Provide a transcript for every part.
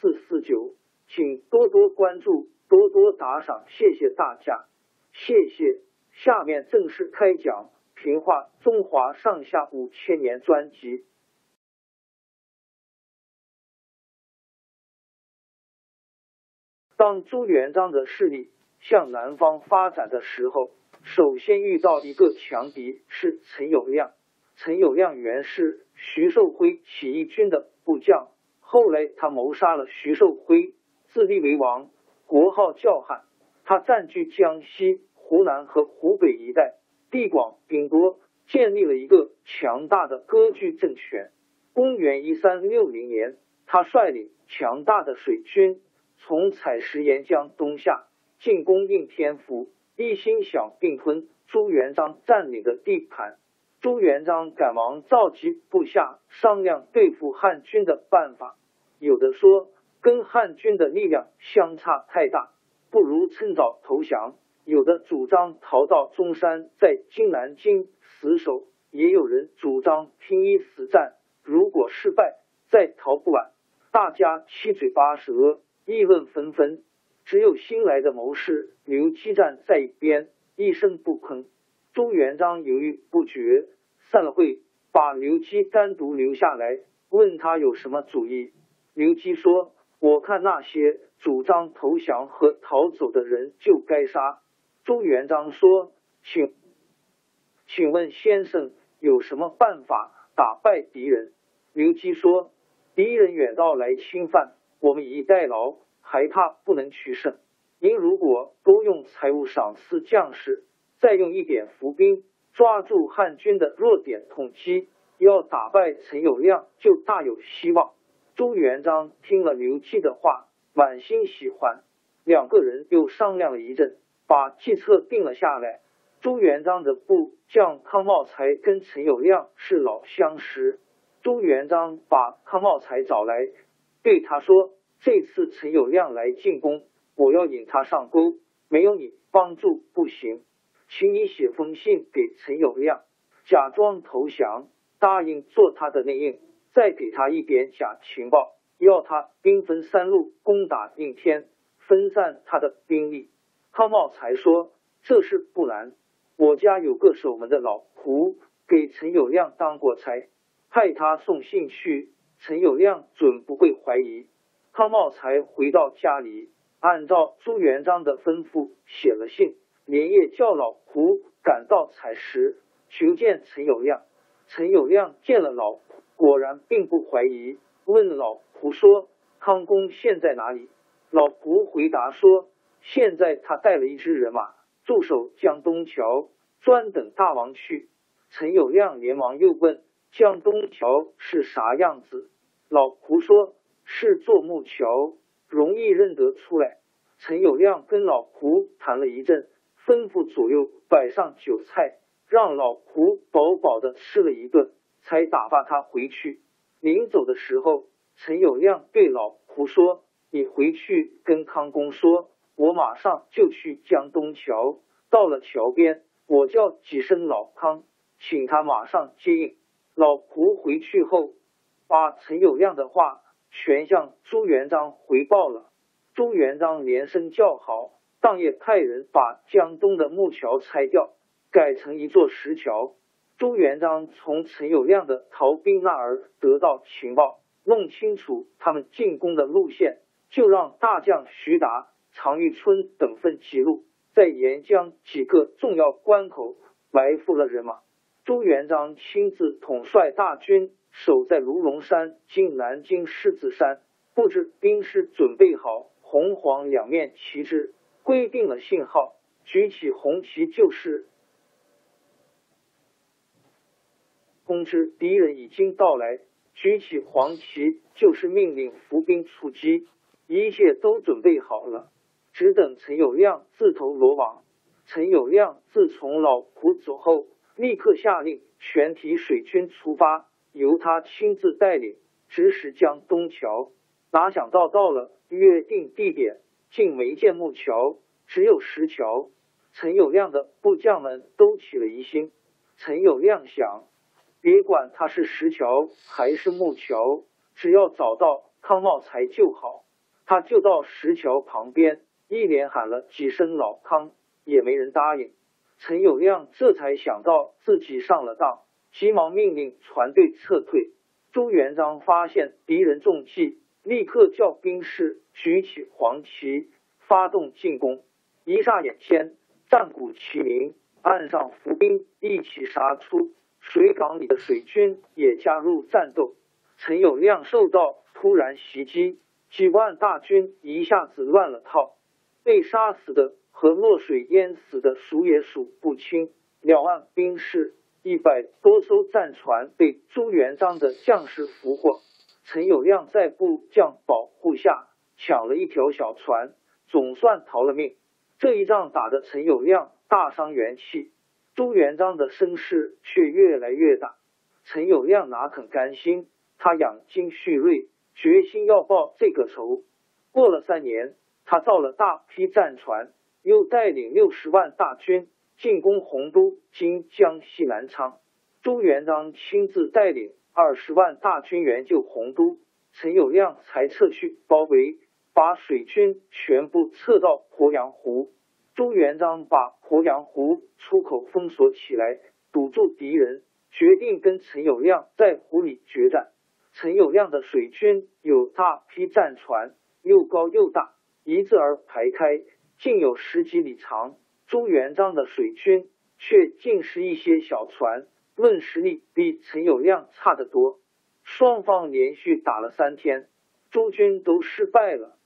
四四九。请多多关注，多多打赏，谢谢大家，谢谢。下面正式开讲《评话中华上下五千年》专辑。当朱元璋的势力向南方发展的时候，首先遇到一个强敌是陈友谅。陈友谅原是徐寿辉起义军的部将，后来他谋杀了徐寿辉。自立为王，国号叫汉。他占据江西、湖南和湖北一带，地广兵多，建立了一个强大的割据政权。公元一三六零年，他率领强大的水军从采石沿江东下，进攻应天府，一心想并吞朱元璋占领的地盘。朱元璋赶忙召集部下商量对付汉军的办法，有的说。跟汉军的力量相差太大，不如趁早投降。有的主张逃到中山，在今南京死守；也有人主张拼一死战，如果失败再逃不晚。大家七嘴八舌，议论纷纷。只有新来的谋士刘基站在一边，一声不吭。朱元璋犹豫不决，散了会，把刘基单独留下来，问他有什么主意。刘基说。我看那些主张投降和逃走的人就该杀。朱元璋说：“请，请问先生有什么办法打败敌人？”刘基说：“敌人远道来侵犯，我们以逸待劳，还怕不能取胜。您如果多用财物赏赐将士，再用一点伏兵，抓住汉军的弱点痛击，要打败陈友谅就大有希望。”朱元璋听了刘基的话，满心喜欢。两个人又商量了一阵，把计策定了下来。朱元璋的部将康茂才跟陈友谅是老相识。朱元璋把康茂才找来，对他说：“这次陈友谅来进攻，我要引他上钩，没有你帮助不行，请你写封信给陈友谅，假装投降，答应做他的内应。”再给他一点假情报，要他兵分三路攻打应天，分散他的兵力。康茂才说：“这事不难，我家有个守门的老仆，给陈友谅当过差，派他送信去，陈友谅准不会怀疑。”康茂才回到家里，按照朱元璋的吩咐写了信，连夜叫老仆赶到采石，求见陈友谅。陈友谅见了老。果然并不怀疑，问老胡说：“康公现在哪里？”老胡回答说：“现在他带了一支人马驻守江东桥，专等大王去。”陈友谅连忙又问：“江东桥是啥样子？”老胡说：“是座木桥，容易认得出来。”陈友谅跟老胡谈了一阵，吩咐左右摆上酒菜，让老胡饱饱的吃了一顿。才打发他回去。临走的时候，陈友谅对老仆说：“你回去跟康公说，我马上就去江东桥。到了桥边，我叫几声老康，请他马上接应。老仆回去后，把陈友谅的话全向朱元璋回报了。朱元璋连声叫好，当夜派人把江东的木桥拆掉，改成一座石桥。朱元璋从陈友谅的逃兵那儿得到情报，弄清楚他们进攻的路线，就让大将徐达、常遇春等分几路。在沿江几个重要关口埋伏了人马，朱元璋亲自统帅大军守在卢龙山进南京狮子山，布置兵士，准备好红黄两面旗帜，规定了信号，举起红旗就是通知敌人已经到来；举起黄旗就是命令伏兵出击。一切都准备好了。只等陈友谅自投罗网。陈友谅自从老仆走后，立刻下令全体水军出发，由他亲自带领，直驶江东桥。哪想到到了约定地点，竟没见木桥，只有石桥。陈友谅的部将们都起了疑心。陈友谅想，别管他是石桥还是木桥，只要找到康茂才就好。他就到石桥旁边。一连喊了几声“老康”，也没人答应。陈友谅这才想到自己上了当，急忙命令船队撤退。朱元璋发现敌人中计，立刻叫兵士举起黄旗，发动进攻。一霎眼间，战鼓齐鸣，岸上伏兵一起杀出，水港里的水军也加入战斗。陈友谅受到突然袭击，几万大军一下子乱了套。被杀死的和落水淹死的数也数不清，两万兵士、一百多艘战船被朱元璋的将士俘获。陈友谅在部将保护下抢了一条小船，总算逃了命。这一仗打得陈友谅大伤元气，朱元璋的声势却越来越大。陈友谅哪肯甘心？他养精蓄锐，决心要报这个仇。过了三年。他造了大批战船，又带领六十万大军进攻洪都（今江西南昌）。朱元璋亲自带领二十万大军援救洪都，陈友谅才撤去包围，把水军全部撤到鄱阳湖。朱元璋把鄱阳湖出口封锁起来，堵住敌人，决定跟陈友谅在湖里决战。陈友谅的水军有大批战船，又高又大。一字儿排开，竟有十几里长。朱元璋的水军却尽是一些小船，论实力比陈友谅差得多。双方连续打了三天，朱军都失败了。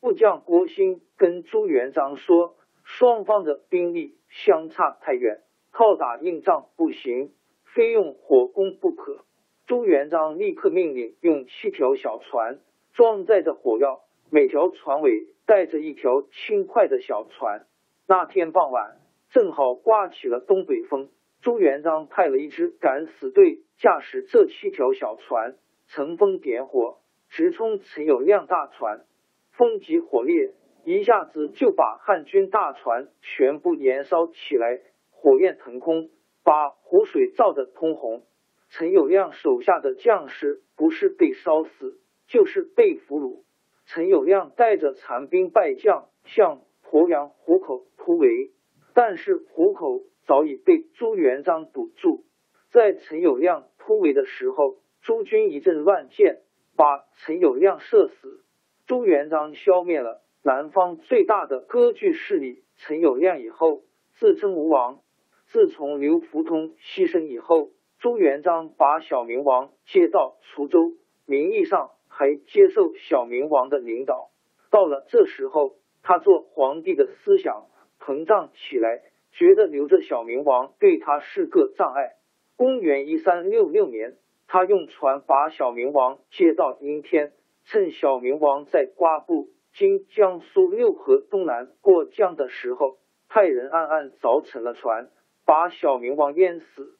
部将郭兴跟朱元璋说：“双方的兵力相差太远，靠打硬仗不行，非用火攻不可。”朱元璋立刻命令用七条小船装载着火药。每条船尾带着一条轻快的小船。那天傍晚，正好刮起了东北风。朱元璋派了一支敢死队驾驶这七条小船，乘风点火，直冲陈友谅大船。风急火烈，一下子就把汉军大船全部燃烧起来，火焰腾空，把湖水照得通红。陈友谅手下的将士不是被烧死，就是被俘虏。陈友谅带着残兵败将向鄱阳湖口突围，但是湖口早已被朱元璋堵住。在陈友谅突围的时候，朱军一阵乱箭，把陈友谅射死。朱元璋消灭了南方最大的割据势力陈友谅以后，自称吴王。自从刘福通牺牲以后，朱元璋把小明王接到滁州，名义上。还接受小明王的领导，到了这时候，他做皇帝的思想膨胀起来，觉得留着小明王对他是个障碍。公元一三六六年，他用船把小明王接到阴天，趁小明王在瓜埠（今江苏六合东南）过江的时候，派人暗暗凿沉了船，把小明王淹死。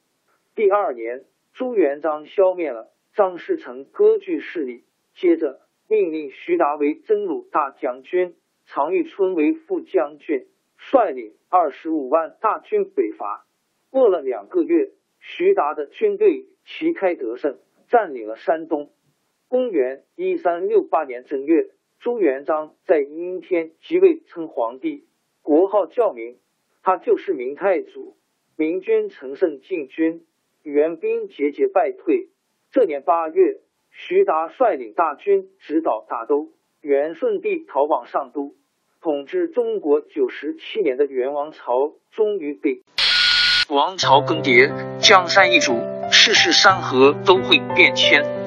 第二年，朱元璋消灭了张士诚割据势力。接着命令徐达为征虏大将军，常遇春为副将军，率领二十五万大军北伐。过了两个月，徐达的军队旗开得胜，占领了山东。公元一三六八年正月，朱元璋在阴天即位，称皇帝，国号教明，他就是明太祖。明军乘胜进军，元兵节节败退。这年八月，徐达率领大军直捣大都，元顺帝逃往上都。统治中国九十七年的元王朝终于被王朝更迭，江山易主，世事山河都会变迁。